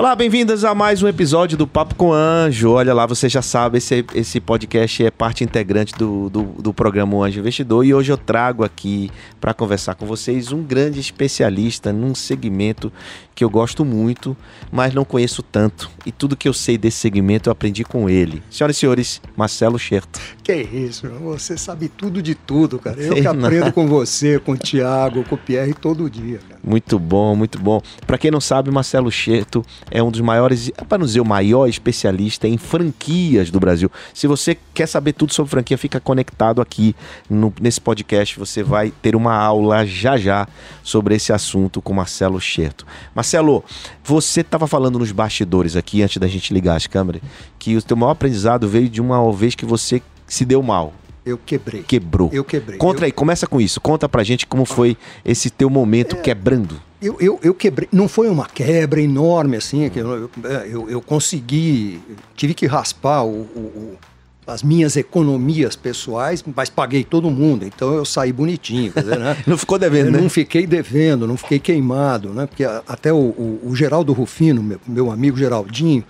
Olá, bem-vindas a mais um episódio do Papo com Anjo. Olha lá, você já sabe, esse, esse podcast é parte integrante do, do, do programa Anjo Investidor e hoje eu trago aqui para conversar com vocês um grande especialista num segmento que eu gosto muito, mas não conheço tanto. E tudo que eu sei desse segmento eu aprendi com ele. Senhoras e senhores, Marcelo Scherto. Que isso, você sabe tudo de tudo, cara. Eu que aprendo com você, com o Thiago, com o Pierre todo dia, cara. Muito bom, muito bom. Para quem não sabe, Marcelo Scherto é um dos maiores, para não dizer o maior especialista em franquias do Brasil. Se você quer saber tudo sobre franquia, fica conectado aqui no, nesse podcast. Você vai ter uma aula já já sobre esse assunto com Marcelo Scherto. Marcelo, você estava falando nos bastidores aqui, antes da gente ligar as câmeras, que o teu maior aprendizado veio de uma vez que você se deu mal. Eu quebrei. Quebrou. Eu quebrei. Conta eu... aí, começa com isso. Conta pra gente como foi esse teu momento é... quebrando. Eu, eu, eu, quebrei, não foi uma quebra enorme assim, que eu, eu, eu consegui, tive que raspar o, o, as minhas economias pessoais, mas paguei todo mundo, então eu saí bonitinho. Dizer, né? não ficou devendo, né? Não fiquei devendo, não fiquei queimado, né? Porque até o, o, o Geraldo Rufino, meu, meu amigo Geraldinho,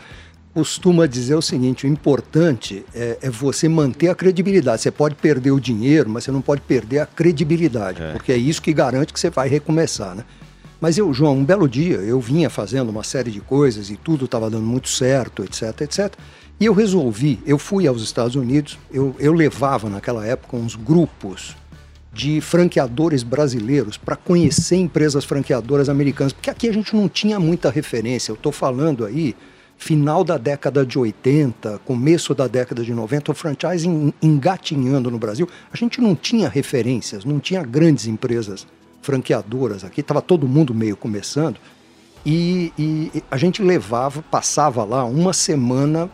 costuma dizer o seguinte: o importante é, é, você manter a credibilidade. Você pode perder o dinheiro, mas você não pode perder a credibilidade, é. porque é isso que garante que você vai recomeçar, né? Mas eu, João, um belo dia, eu vinha fazendo uma série de coisas e tudo estava dando muito certo, etc, etc. E eu resolvi, eu fui aos Estados Unidos, eu, eu levava naquela época uns grupos de franqueadores brasileiros para conhecer empresas franqueadoras americanas, porque aqui a gente não tinha muita referência. Eu estou falando aí final da década de 80, começo da década de 90, o franchising engatinhando no Brasil. A gente não tinha referências, não tinha grandes empresas franqueadoras aqui, estava todo mundo meio começando. E, e, a gente levava, passava lá uma semana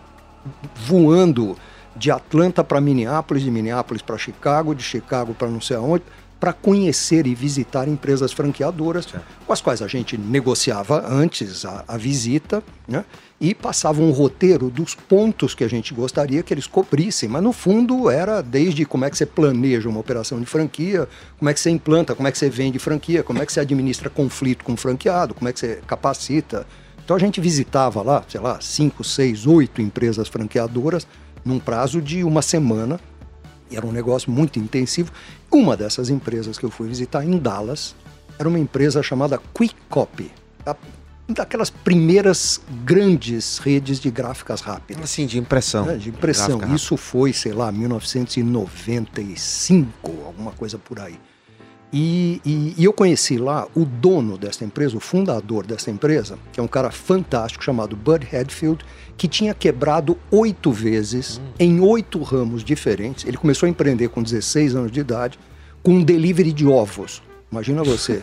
voando de Atlanta para Minneapolis, de Minneapolis para Chicago, de Chicago para não sei aonde, para conhecer e visitar empresas franqueadoras certo. com as quais a gente negociava antes a, a visita, né? E passava um roteiro dos pontos que a gente gostaria que eles cobrissem, mas no fundo era desde como é que você planeja uma operação de franquia, como é que você implanta, como é que você vende franquia, como é que você administra conflito com o franqueado, como é que você capacita. Então a gente visitava lá, sei lá, cinco, seis, oito empresas franqueadoras num prazo de uma semana. E era um negócio muito intensivo. Uma dessas empresas que eu fui visitar em Dallas era uma empresa chamada Quick Copy. Daquelas primeiras grandes redes de gráficas rápidas. Assim, de impressão. É, de impressão. Isso foi, sei lá, 1995, alguma coisa por aí. E, e, e, eu conheci lá o dono dessa empresa, o fundador dessa empresa, que é um cara fantástico chamado Bud Hadfield, que tinha quebrado oito vezes hum. em oito ramos diferentes. Ele começou a empreender com 16 anos de idade, com um delivery de ovos. Imagina você.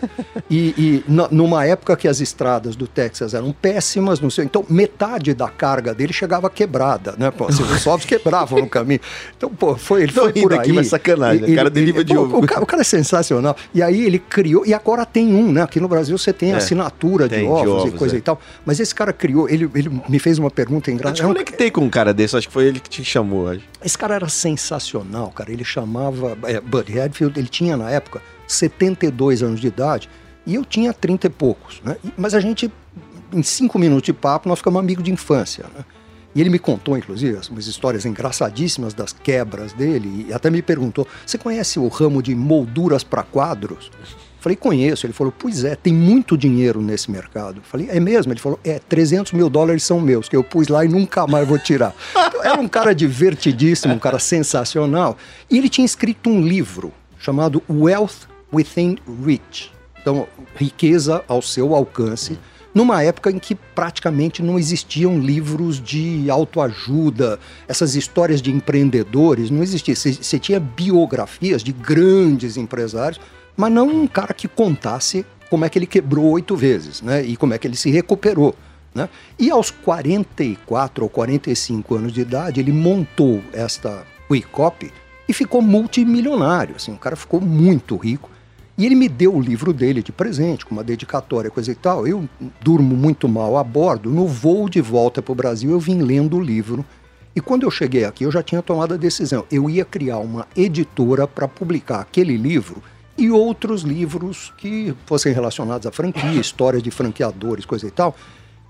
E, e numa época que as estradas do Texas eram péssimas, não sei, então metade da carga dele chegava quebrada, né? Pô, assim, os ovos quebravam no caminho. Então, pô, foi, ele foi por aí. Aqui, mas sacanagem, o cara deriva de ovo. O cara, o cara, é sensacional. E aí ele criou, e agora tem um, né? Aqui no Brasil você tem é, assinatura tem, de, ovos de, ovos e coisa é. e tal. Mas esse cara criou, ele, ele me fez uma pergunta engraçada. Eu te conectei com um cara desse, acho que foi ele que te chamou. Acho. Esse cara era sensacional, cara. Ele chamava é, Bud Redfield, ele tinha na época 72 anos de idade e eu tinha 30 e poucos. Né? Mas a gente, em cinco minutos de papo, nós ficamos amigos de infância. Né? E ele me contou, inclusive, umas histórias engraçadíssimas das quebras dele, e até me perguntou: Você conhece o ramo de molduras para quadros? Falei, conheço. Ele falou, pois é, tem muito dinheiro nesse mercado. Falei, é mesmo? Ele falou, é, 300 mil dólares são meus, que eu pus lá e nunca mais vou tirar. Então, era um cara divertidíssimo, um cara sensacional. E ele tinha escrito um livro chamado Wealth Within Reach. Então, riqueza ao seu alcance numa época em que praticamente não existiam livros de autoajuda, essas histórias de empreendedores, não existia. Você tinha biografias de grandes empresários, mas não um cara que contasse como é que ele quebrou oito vezes, né? E como é que ele se recuperou. Né? E aos 44 ou 45 anos de idade, ele montou esta Wicop e ficou multimilionário. Assim, o cara ficou muito rico. E ele me deu o livro dele de presente, com uma dedicatória, coisa e tal. Eu durmo muito mal a bordo. No voo de volta para o Brasil, eu vim lendo o livro. E quando eu cheguei aqui, eu já tinha tomado a decisão. Eu ia criar uma editora para publicar aquele livro e outros livros que fossem relacionados à franquia, histórias de franqueadores, coisa e tal.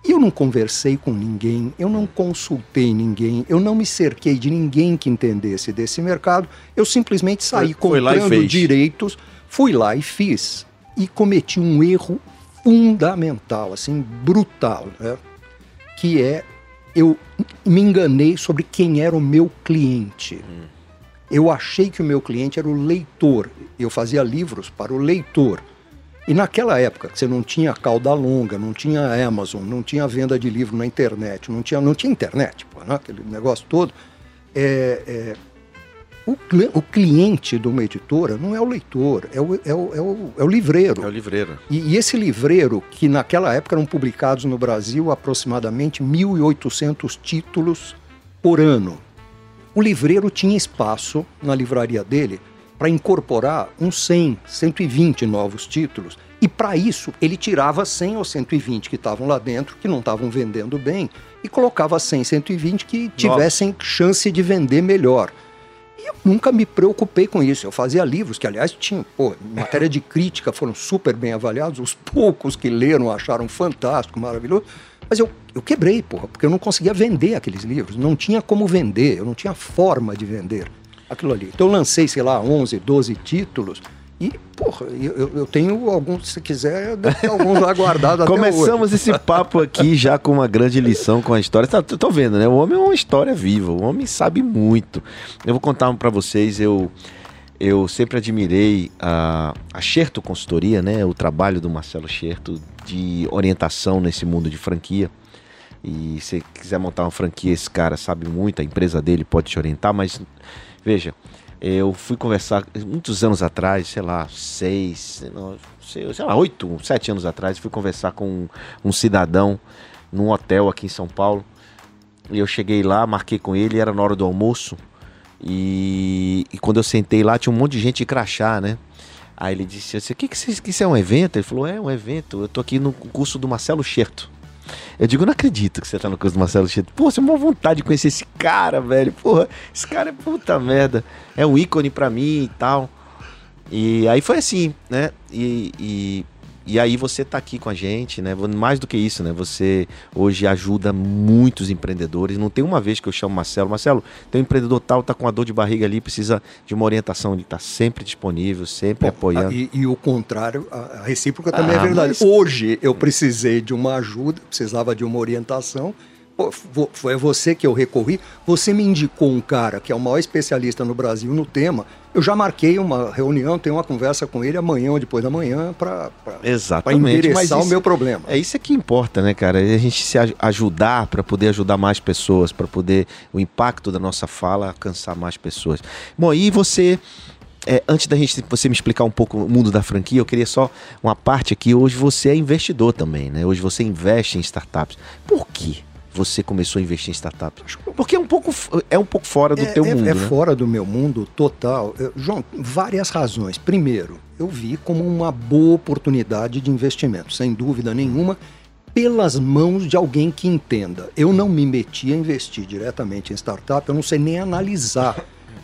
E eu não conversei com ninguém, eu não consultei ninguém, eu não me cerquei de ninguém que entendesse desse mercado. Eu simplesmente saí foi, comprando direitos, fui lá e fiz. E cometi um erro fundamental, assim, brutal, né? que é eu me enganei sobre quem era o meu cliente. Hum. Eu achei que o meu cliente era o leitor. Eu fazia livros para o leitor. E naquela época, que você não tinha cauda longa, não tinha Amazon, não tinha venda de livro na internet, não tinha, não tinha internet, pô, né? aquele negócio todo, é, é, o, o, cliente de uma editora não é o leitor, é o, é o, é o, é o livreiro. É o livreiro. E, e, esse livreiro, que naquela época eram publicados no Brasil aproximadamente 1.800 títulos por ano. O livreiro tinha espaço na livraria dele para incorporar uns 100, 120 novos títulos. E para isso, ele tirava 100 ou 120 que estavam lá dentro, que não estavam vendendo bem, e colocava 100, 120 que tivessem Nossa. chance de vender melhor. E eu nunca me preocupei com isso. Eu fazia livros que, aliás, tinham, pô, matéria de crítica, foram super bem avaliados. Os poucos que leram acharam fantástico, maravilhoso. Mas eu, eu quebrei, porra, porque eu não conseguia vender aqueles livros. Não tinha como vender, eu não tinha forma de vender aquilo ali. Então eu lancei, sei lá, 11, 12 títulos. E, porra, eu, eu tenho alguns, se quiser, alguns lá guardados até Começamos esse papo aqui já com uma grande lição com a história. Tá, tô vendo, né? O homem é uma história viva, o homem sabe muito. Eu vou contar um para vocês, eu eu sempre admirei a, a Xerto Consultoria, né? O trabalho do Marcelo Xerto de orientação nesse mundo de franquia. E se quiser montar uma franquia, esse cara sabe muito, a empresa dele pode te orientar, mas veja, eu fui conversar muitos anos atrás, sei lá, seis, sei, sei lá, oito, sete anos atrás, fui conversar com um, cidadão num hotel aqui em São Paulo. E eu cheguei lá, marquei com ele, era na hora do almoço. E, e, quando eu sentei lá, tinha um monte de gente de crachá, né? Aí ele disse assim: O que, que, isso, que isso é um evento? Ele falou: É um evento. Eu tô aqui no curso do Marcelo Scherto. Eu digo, não acredito que você tá no curso do Marcelo Scherto. Pô, você é uma vontade de conhecer esse cara, velho. Porra, esse cara é puta merda. É um ícone pra mim e tal. E aí foi assim, né? E, e e aí você está aqui com a gente, né? Mais do que isso, né? Você hoje ajuda muitos empreendedores. Não tem uma vez que eu chamo Marcelo, Marcelo, tem um empreendedor tal, tá com uma dor de barriga ali, precisa de uma orientação. Ele está sempre disponível, sempre Bom, apoiando. E, e, o contrário, a recíproca também é ah, é verdade. Mas... Hoje eu precisei de uma ajuda, precisava de uma orientação foi você que eu recorri. Você me indicou um cara que é o maior especialista no Brasil no tema. Eu já marquei uma reunião, tenho uma conversa com ele amanhã ou depois da manhã para endereçar isso, o meu problema. É isso que importa, né, cara? É a gente se ajudar para poder ajudar mais pessoas, para poder o impacto da nossa fala alcançar mais pessoas. Bom, e você é, antes da gente você me explicar um pouco o mundo da franquia, eu queria só uma parte aqui. Hoje você é investidor também, né? Hoje você investe em startups. Por quê? Você começou a investir em startups? Porque é um pouco, é um pouco fora do é, teu é, mundo. É né? fora do meu mundo total. Eu, João, várias razões. Primeiro, eu vi como uma boa oportunidade de investimento, sem dúvida nenhuma, pelas mãos de alguém que entenda. Eu não me meti a investir diretamente em startup, eu não sei nem analisar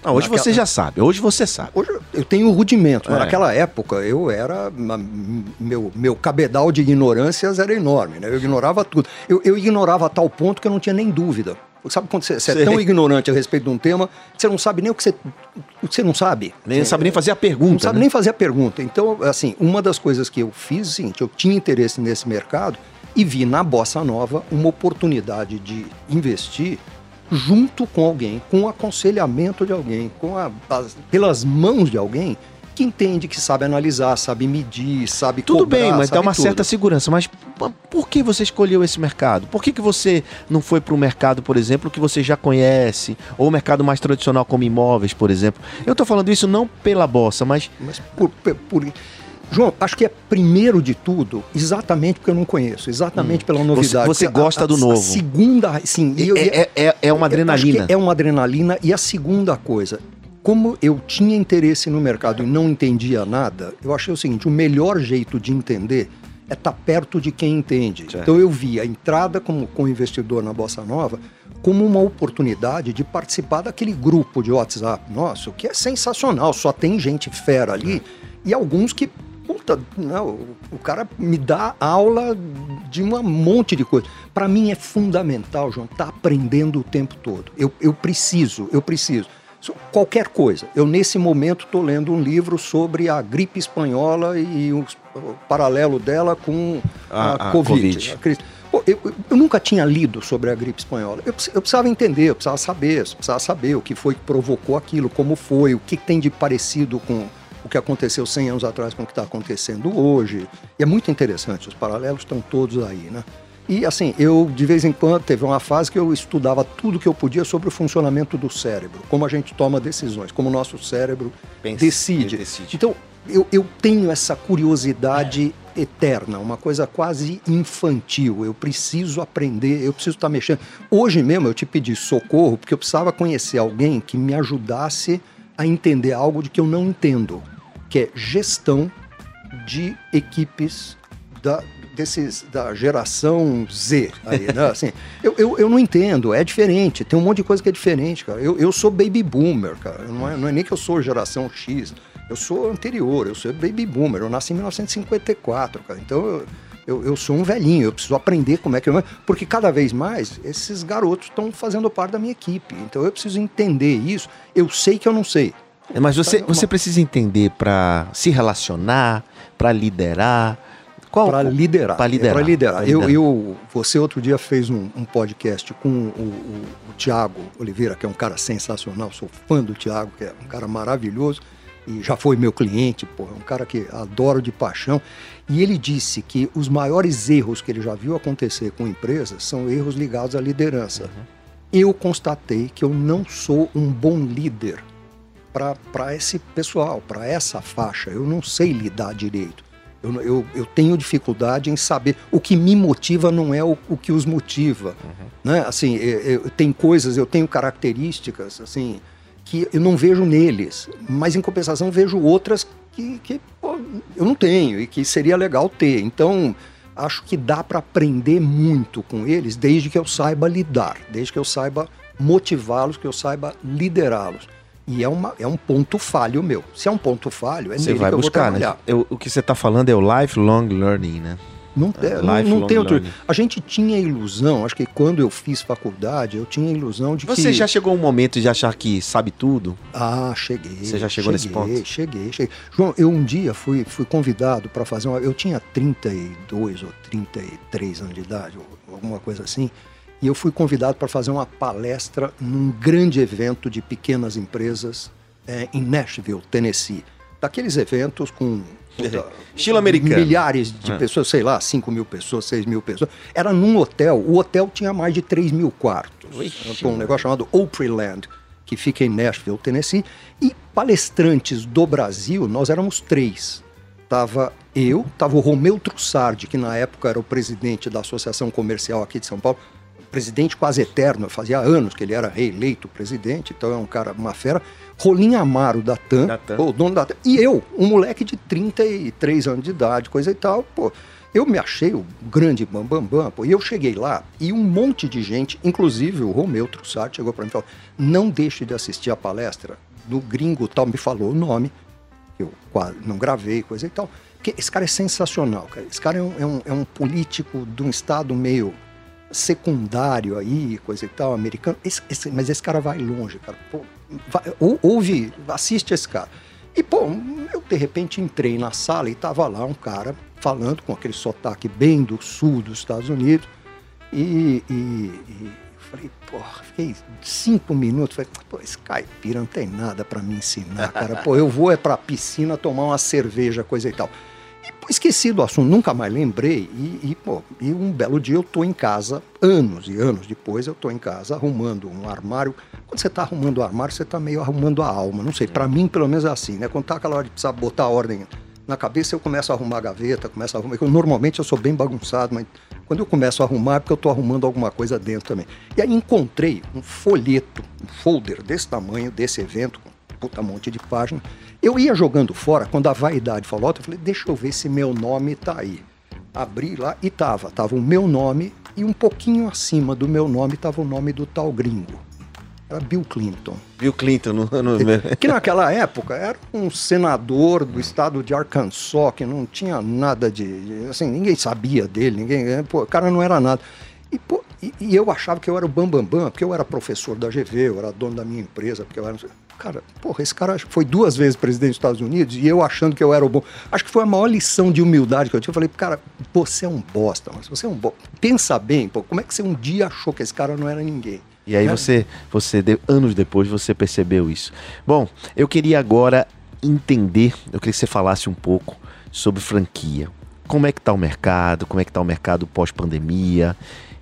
não, hoje Naquela... você já sabe, hoje você sabe. Hoje eu tenho rudimento, mas é. naquela época eu era. Meu, meu cabedal de ignorâncias era enorme, né? Eu ignorava tudo. Eu, eu ignorava a tal ponto que eu não tinha nem dúvida. sabe quando você, você é tão ignorante a respeito de um tema que você não sabe nem o que você, o que você não sabe. Nem Você- sabe nem fazer a pergunta. não sabe né? nem fazer a pergunta. Então, assim, uma das coisas que eu fiz é o seguinte: eu tinha interesse nesse mercado e vi na Bossa Nova uma oportunidade de investir junto com alguém, com o aconselhamento de alguém, com a, as- pelas mãos de alguém que entende, que sabe analisar, sabe medir, sabe Tudo cobrar, bem, mas dá uma tudo. certa segurança. Mas por que você escolheu esse mercado? Por que, que você não foi para um mercado, por exemplo, que você já conhece? Ou um mercado mais tradicional como imóveis, por exemplo? Eu estou falando isso não pela bossa, mas Mas por- por- João, acho que é primeiro de tudo, exatamente porque eu não conheço, exatamente pela novidade. Hum. você Porque a- gosta a- do novo. A segunda, sim, eu- e- é, é, é uma que adrenalina. É uma adrenalina. E a segunda coisa, como eu tinha interesse no mercado e não entendia nada, eu achei o seguinte: o melhor jeito de entender é estar perto de quem entende. Certo. Então eu vi a entrada como, como investidor na Bossa Nova como uma oportunidade de participar daquele grupo de WhatsApp nosso, que é sensacional, só tem gente fera ali e alguns que. Puta, não, o- cara me dá aula de um monte de coisa. Para mim é fundamental, João, estar aprendendo o tempo todo. Eu, eu preciso, eu preciso. So- Qualquer coisa. Eu, nesse momento, estou lendo um livro sobre a gripe espanhola e o paralelo dela com a, A- a Covid. Covid. a. Pô, eu, eu- nunca tinha lido sobre a gripe espanhola. Eu, eu precisava entender, eu precisava saber, eu precisava saber o que foi que provocou aquilo, como foi, o que tem de parecido com o que aconteceu 100 anos atrás com o que está acontecendo hoje. E é muito interessante, os paralelos estão todos aí, né? E assim, eu de vez em quando teve uma fase que eu estudava tudo que eu podia sobre o funcionamento do cérebro, como a gente toma decisões, como o nosso cérebro Pensa- decide. decide. Então, eu, eu tenho essa curiosidade eterna, uma coisa quase infantil. Eu preciso aprender, eu preciso estar mexendo. Hoje mesmo eu te pedi socorro porque eu precisava conhecer alguém que me ajudasse a entender algo de que eu não entendo, que é gestão de equipes da, desses, da geração Z. Aí, né? assim, eu, eu, eu não entendo, é diferente, tem um monte de coisa que é diferente, cara. Eu, eu sou baby boomer, cara. Não é, não é nem que eu sou geração X, eu sou anterior, eu sou baby boomer. Eu nasci em 1954, cara. Então eu, eu, eu sou um velhinho, eu preciso aprender como é que eu. Porque cada vez mais esses garotos estão fazendo parte da minha equipe. Então eu preciso entender isso. Eu sei que eu não sei. É, Mas você, você precisa entender para se relacionar, para liderar. Qual? Para liderar. Pra liderar. Para liderar. Pra Eu, liderar. eu, você outro dia fez um, um podcast com o, o, o Tiago Oliveira, que é um cara sensacional, sou fã do Tiago, que é um cara maravilhoso e já foi meu cliente, pô, é um cara que adoro de paixão. E ele disse que os maiores erros que ele já viu acontecer com empresas são erros ligados à liderança. Uhum. Eu constatei que eu não sou um bom líder para esse pessoal, para essa faixa. Eu não sei lidar direito. Eu, eu, eu tenho dificuldade em saber. O que me motiva não é o, o que os motiva. Né? Assim, eu, eu- tem coisas, eu tenho características assim que eu não vejo neles, mas em compensação vejo outras que, que pô, eu não tenho e que seria legal ter. Então, acho que dá para aprender muito com eles, desde que eu saiba lidar, desde que eu saiba motivá-los, que eu saiba liderá-los. E é, uma, é um ponto falho meu. Se é um ponto falho, é Você nele vai que eu buscar, vou né? trabalhar. Eu- o que você está falando é o lifelong learning, né? Não, é, não, não tem outro. learning. A gente tinha a ilusão, acho que quando eu fiz faculdade, eu tinha a ilusão de Você que. já chegou um momento de achar que sabe tudo? Ah, cheguei. Você já chegou nesse cheguei, ponto? Cheguei, cheguei. João, eu um dia fui, fui convidado para fazer uma. Eu tinha 32 ou 33 anos de idade, ou alguma coisa assim, e eu fui convidado para fazer uma palestra num grande evento de pequenas empresas eh, em Nashville, Tennessee. Daqueles eventos com. puta, Estilo americano. Milhares de É. pessoas, sei lá, 5 mil pessoas, 6 mil pessoas. Era num hotel. O hotel tinha mais de 3 mil quartos. Ixi, com um negócio chamado Opryland, que fica em Nashville, Tennessee. E palestrantes do Brasil, nós éramos três. Tava eu, tava o Romeu Trussardi, que na época era o presidente da Associação Comercial aqui de São Paulo, presidente quase eterno, fazia anos que ele era reeleito presidente, então é um cara, uma fera. Rolim Amaro da TAM, Da TAM. o dono da TAM. E eu, um moleque de 33 anos de idade, coisa e tal, pô. Eu me achei o grande bambambam, bam, bam, pô. E eu cheguei lá e um monte de gente, inclusive o Romeu Trussardi, chegou para mim e falou: não deixe de assistir a palestra do gringo tal, me falou o nome, eu quase não gravei, coisa e tal. Porque esse cara é sensacional, cara. Esse cara é um, é um, é um político de um estado meio secundário aí, coisa e tal, americano. Esse, esse, mas esse cara vai longe, cara. Pô, vai, ou, ouve, assiste esse cara. E, pô, eu de repente entrei na sala e tava lá um cara falando com aquele sotaque bem do sul dos Estados Unidos. E, e, e falei, porra, fiquei cinco minutos, falei, pô, esse caipira não tem nada para me ensinar, cara. Pô, eu vou é pra piscina tomar uma cerveja, coisa e tal. E esqueci do assunto, nunca mais lembrei. E, e, pô, e um belo dia eu tô em casa, anos e anos depois, eu tô em casa arrumando um armário. Quando você tá arrumando o armário, você tá meio arrumando a alma. Não sei, para mim pelo menos é assim, né? Quando tá aquela hora de precisar botar a ordem na cabeça, eu começo a arrumar a gaveta, começo a arrumar. Eu, normalmente eu sou bem bagunçado, mas quando eu começo a arrumar é porque eu estou arrumando alguma coisa dentro também. E aí encontrei um folheto, um folder desse tamanho, desse evento, com puta monte de página. Eu ia jogando fora, quando a vaidade falou, eu falei, deixa eu ver se meu nome tá aí. Abri lá e tava, tava o meu nome e um pouquinho acima do meu nome tava o nome do tal gringo. Era Bill Clinton. Bill Clinton, no, no... que naquela época era um senador do estado de Arkansas, que não tinha nada de. Assim, ninguém sabia dele, ninguém. Pô, o cara não era nada. E, pô, e, e, eu achava que eu era o Bambambam, Bam, Bam, porque eu era professor da GV, eu era dono da minha empresa, porque eu era. Cara, porra, esse cara foi duas vezes presidente dos Estados Unidos e eu achando que eu era o bom. Acho que foi a maior lição de humildade que eu tive. Eu falei, cara, você é um bosta, mas você é um bosta. Pensa bem, pô, como é que você um dia achou que esse cara não era ninguém? E aí você, você anos depois, você percebeu isso. Bom, eu queria agora entender, eu queria que você falasse um pouco sobre franquia. Como é que está o mercado? Como é que está o mercado pós-pandemia?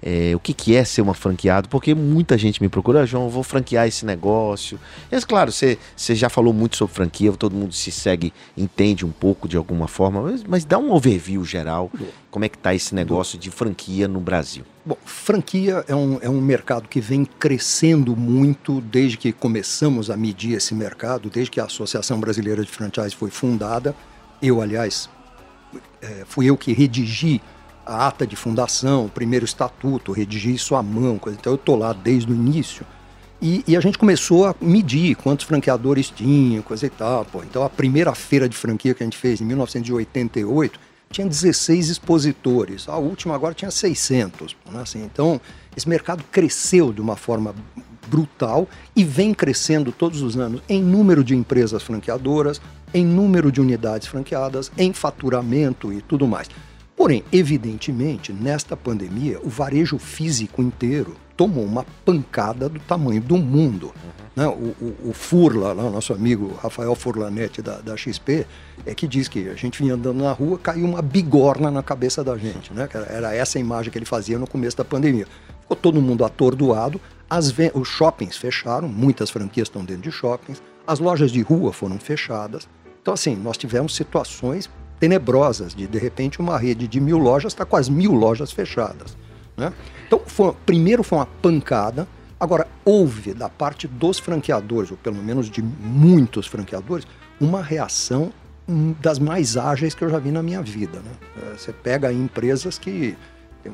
É, o que, que é ser uma franqueado, porque muita gente me procura, ah, João, vou franquear esse negócio. Mas claro, você, você já falou muito sobre franquia, todo mundo se segue, entende um pouco de alguma forma, mas, mas dá um overview geral, como é que está esse negócio de franquia no Brasil? Bom, franquia é um, é um mercado que vem crescendo muito desde que começamos a medir esse mercado, desde que a Associação Brasileira de Franchise foi fundada. Eu, aliás, é, fui eu que redigi a ata de fundação, o primeiro estatuto, redigir isso à mão, coisa. então eu estou lá desde o início. E, e, a gente começou a medir quantos franqueadores tinha, coisa e tal. Pô. Então a primeira feira de franquia que a gente fez em 1988 tinha 16 expositores, a última agora tinha 600. Né? Assim, então esse mercado cresceu de uma forma brutal e vem crescendo todos os anos em número de empresas franqueadoras, em número de unidades franqueadas, em faturamento e tudo mais. Porém, evidentemente, nesta pandemia, o varejo físico inteiro tomou uma pancada do tamanho do mundo. Uhum. Né? O, o, o, Furla, lá, nosso amigo Rafael Furlanete da, da, XP, é que diz que a gente vinha andando na rua, caiu uma bigorna na cabeça da gente. Né? Era essa a imagem que ele fazia no começo da pandemia. Ficou todo mundo atordoado, as os shoppings fecharam, muitas franquias estão dentro de shoppings, as lojas de rua foram fechadas. Então, assim, nós tivemos situações tenebrosas, de de repente uma rede de mil lojas está com as mil lojas fechadas. Né? Então, foi, primeiro foi uma pancada, agora houve da parte dos franqueadores, ou pelo menos de muitos franqueadores, uma reação das mais ágeis que eu já vi na minha vida. Né? É, você pega empresas que.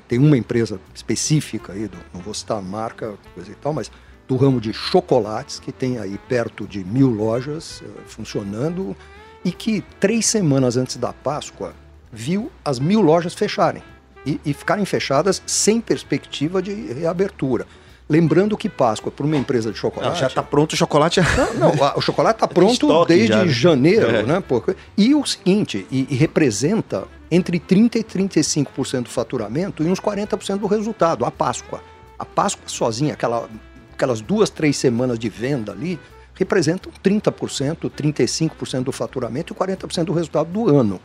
Tem uma empresa específica aí, não vou citar a marca, coisa e tal, mas do ramo de chocolates, que tem aí perto de mil lojas uh, funcionando, e que três semanas antes da Páscoa viu as mil lojas fecharem e, e ficarem fechadas sem perspectiva de reabertura. Lembrando que Páscoa, para uma empresa de chocolate. Não, já está pronto o chocolate. Não, não o chocolate está pronto desde já, né? janeiro, é. né? Porque, e o seguinte, e, e representa entre 30% e 35% do faturamento e uns 40% do resultado, a Páscoa. A Páscoa sozinha, aquela, aquelas duas, três semanas de venda ali, representam 30%, 35% do faturamento e 40% do resultado do ano.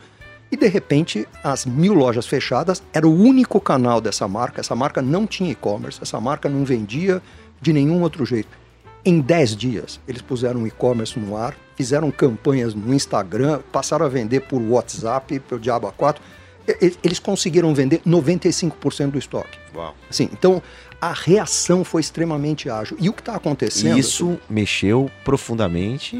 E de repente, as mil lojas fechadas era o único canal dessa marca. Essa marca não tinha e-commerce, essa marca não vendia de nenhum outro jeito. Em 10 dias, eles puseram o e-commerce no ar, fizeram campanhas no Instagram, passaram a vender por WhatsApp, pelo Diabo A4. Eles conseguiram vender 95% do estoque. Uau. Assim, então, a reação foi extremamente ágil. E o que está acontecendo? Isso mexeu profundamente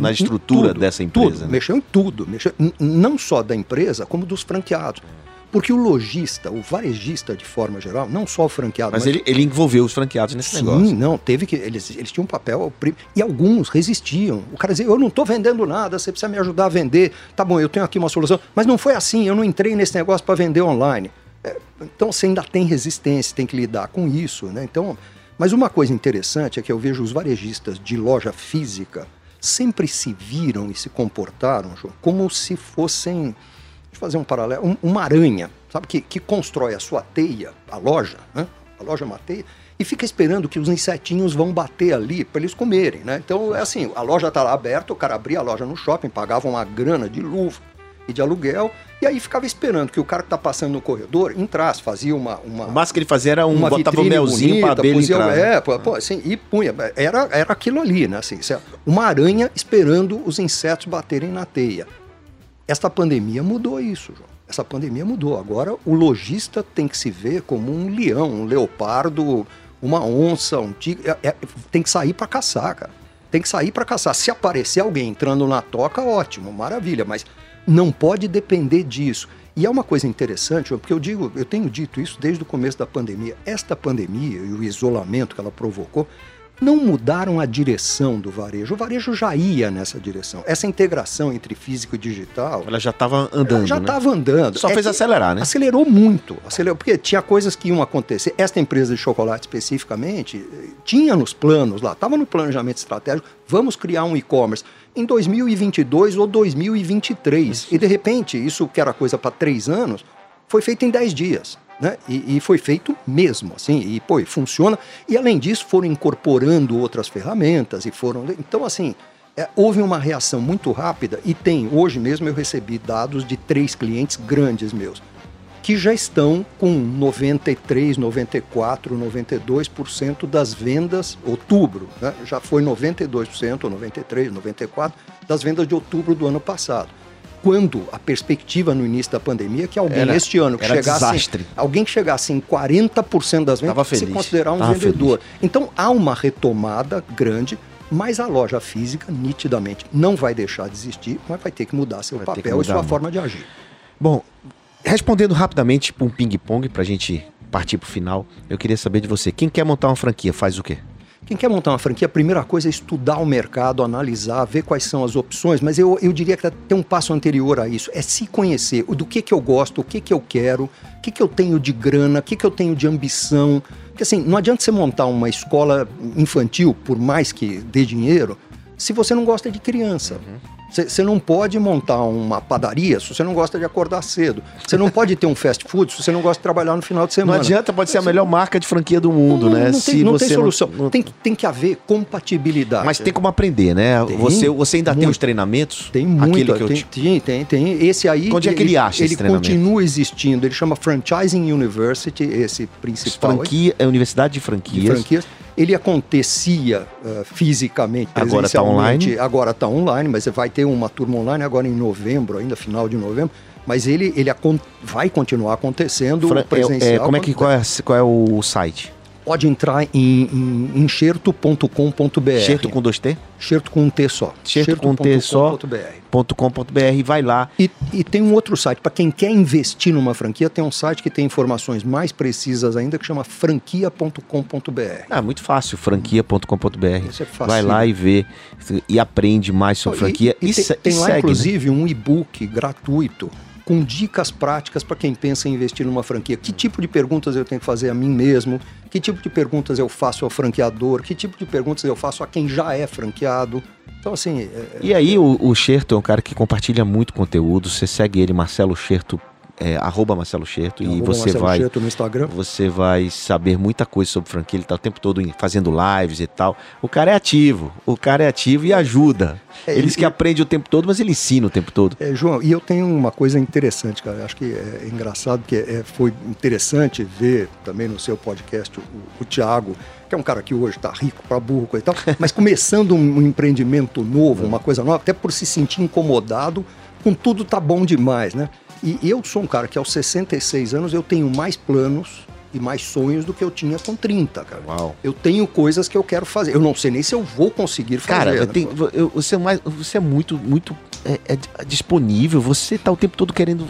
na estrutura tudo, dessa empresa. Tudo, né? Mexeu em tudo. Mexeu, não só da empresa, como dos franqueados. Porque o lojista, o varejista de forma geral, não só o franqueado. Mas, mas... Ele, ele envolveu os franqueados nesse Sim, negócio. Sim, não, teve que. Eles, eles tinham um papel. E alguns resistiam. O cara dizia: Eu não estou vendendo nada, você precisa me ajudar a vender. Tá bom, eu tenho aqui uma solução. Mas não foi assim, eu não entrei nesse negócio para vender online. Então você ainda tem resistência, tem que lidar com isso, né? Então, mas uma coisa interessante é que eu vejo os varejistas de loja física sempre se viram e se comportaram João, como se fossem, deixa fazer um paralelo, um, uma aranha, sabe, que, que constrói a sua teia, a loja, né? A loja é uma teia, e fica esperando que os insetinhos vão bater ali para eles comerem, né? Então é assim, a loja está lá aberta, o cara abria a loja no shopping, pagava uma grana de luva e de aluguel, e aí ficava esperando que o cara que tá passando no corredor entrasse, fazia uma. uma O máximo que ele fazia era um uma botava um melzinho bonita, pra abelha posia- entrar. É, pô, pô, assim, e punha. Era, era aquilo ali, né? Assim, uma aranha esperando os insetos baterem na teia. Esta pandemia mudou isso, João. Essa pandemia mudou. Agora o lojista tem que se ver como um leão, um leopardo, uma onça, um tigre. É- é- tem que sair para caçar, cara. Tem que sair para caçar. Se aparecer alguém entrando na toca, ótimo, maravilha. Mas não pode depender disso. E é uma coisa interessante, porque eu digo, eu tenho dito isso desde o começo da pandemia. Esta pandemia e o isolamento que ela provocou não mudaram a direção do varejo. O varejo já ia nessa direção. Essa integração entre físico e digital Ela já tava andando, já né? estava andando. Só É fez acelerar, né? Acelerou muito. Acelerou, porque tinha coisas que iam acontecer. Esta empresa de chocolate especificamente tinha nos planos lá, estava no planejamento estratégico, vamos criar um e-commerce em 2022 ou 2023. E de repente, isso que era coisa para três anos, foi feito em dez dias. Né? E, e foi feito mesmo, assim, e pô, e funciona. E além disso, foram incorporando outras ferramentas e foram. Então, assim, é, houve uma reação muito rápida e tem, hoje mesmo eu recebi dados de três clientes grandes meus, que já estão com 93, 94, 92% das vendas, outubro, né? já foi 92%, ou 93, 94% das vendas de outubro do ano passado. Quando a perspectiva no início da pandemia que alguém Era- este ano que chegasse, desastre. alguém que chegasse em 40% das vendas se feliz, considerar um tava vendedor. Então há uma retomada grande, mas a loja física nitidamente não vai deixar de existir, mas vai ter que mudar seu Vai papel e mudar sua muito. forma de agir. Bom, respondendo rapidamente para um ping-pong, pra gente partir pro final, eu queria saber de você. Quem quer montar uma franquia faz o quê? Quem quer montar uma franquia, a primeira coisa é estudar o mercado, analisar, ver quais são as opções, mas eu, eu diria que tem um passo anterior a isso, é se conhecer, do que, que eu gosto, o que, que eu quero, o que, que eu tenho de grana, o que, que eu tenho de ambição. Porque assim, não adianta você montar uma escola infantil, por mais que dê dinheiro, se você não gosta de criança. Você você não pode montar uma padaria se você não gosta de acordar cedo. Você não pode ter um fast food se você não gosta de trabalhar no final de Não semana. adianta, pode ser a melhor marca de franquia do mundo, Não, né? não tem, Se não tem solução. não- Tem, que- tem que haver compatibilidade. Mas tem como aprender, né? Tem, você, você ainda tem muito. os treinamentos? Tem muito, Aquele que eu tem, te- tem, tem, tem. Esse aí. Onde é que ele acha Ele esse treinamento? continua existindo. Ele chama Franchising University, esse principal. aí, Franquia, é Universidade de de Franquias. Ele acontecia eh, fisicamente, Agora tá presencialmente. online? Agora está online, mas vai ter uma turma online agora em novembro, ainda final de novembro. Mas ele, ele vai continuar acontecendo Fran- é- presencial. é, como é que qual é, qual é o site? Pode entrar em, em enxerto.com.br. Enxerto com dois T? Enxerto com um T só. Enxerto com um T só. .com.br, vai lá. E, e tem um outro site, para quem quer investir numa franquia, tem um site que tem informações mais precisas ainda, que chama franquia.com.br. Ah, muito fácil, franquia.com.br. Isso é fácil. Vai lá e vê e aprende mais sobre franquia. E, e E, tem, tem lá, né? inclusive, um e-book gratuito com dicas práticas para quem pensa em investir numa franquia. Que tipo de perguntas eu tenho que fazer a mim mesmo? Que tipo de perguntas eu faço ao franqueador? Que tipo de perguntas eu faço a quem já é franqueado? Então, assim, é- E aí o, o Xerto é um cara que compartilha muito conteúdo. Você segue ele, Marcelo Xerto, é, arroba Marcelo Xerto, e você Marcelo vai, no Instagram. você vai saber muita coisa sobre franquia. Ele tá o tempo todo fazendo lives e tal. O cara é ativo, o cara é ativo e ajuda. É, ele diz e- que aprende o tempo todo, mas ele ensina o tempo todo. É, João, e eu tenho uma coisa interessante, cara. Acho que é engraçado, porque é, foi interessante ver também no seu podcast o, o Tiago, que é um cara que hoje está rico para burro e tal, mas começando um, um empreendimento novo, uma coisa nova, até por se sentir incomodado com tudo tá bom demais, né? E eu sou um cara que aos 66 anos eu tenho mais planos e mais sonhos do que eu tinha com 30, cara. Uau. Eu tenho coisas que eu quero fazer. Eu não sei nem se eu vou conseguir fazer. Cara, né? tem- eu- você, é mais, você é muito, muito é, é disponível. Você tá o tempo todo querendo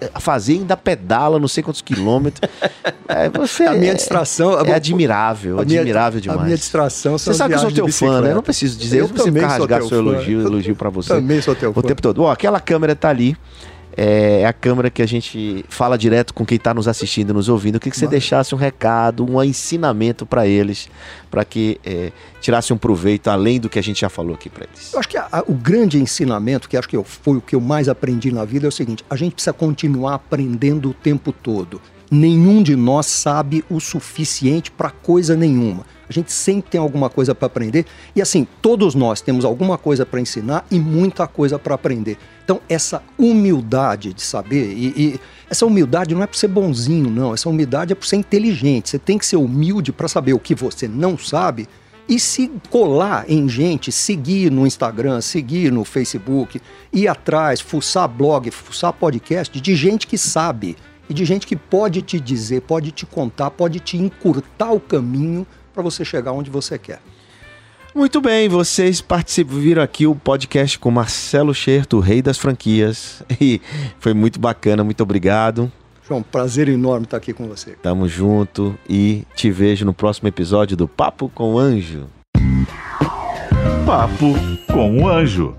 é, fazer, ainda pedala não sei quantos quilômetros. É, você A minha é- distração- é, admirável, minha- admirável demais. A minha distração Você sabe que eu sou teu fã, né? Eu não preciso dizer Eu isso, você também ficar rasgar seu fã. elogio, Eu elogio pra você. Também sou teu O fã. tempo todo. Ó, aquela câmera tá ali. É a câmera que a gente fala direto com quem está nos assistindo, nos ouvindo. Eu queria que você deixasse um recado, um ensinamento para eles, para que é, tirasse um proveito além do que a gente já falou aqui para eles. Eu acho que a, a, o grande ensinamento, que acho que eu, foi o que eu mais aprendi na vida, é o seguinte: a gente precisa continuar aprendendo o tempo todo. Nenhum de nós sabe o suficiente para coisa nenhuma. A gente sempre tem alguma coisa para aprender e assim, todos nós temos alguma coisa para ensinar e muita coisa para aprender. Então, essa humildade de saber e, e essa humildade não é para ser bonzinho, não. Essa humildade é para ser inteligente. Você tem que ser humilde para saber o que você não sabe e se colar em gente, seguir no Instagram, seguir no Facebook, ir atrás, fuçar blog, fuçar podcast de gente que sabe e de gente que pode te dizer, pode te contar, pode te encurtar o caminho para você chegar onde você quer. Muito bem, vocês participam, viram aqui o podcast com Marcelo Scherto, o rei das franquias. E foi muito bacana, muito obrigado. João, prazer enorme estar aqui com você. Tamo junto e te vejo no próximo episódio do Papo com o Anjo. Papo com o Anjo.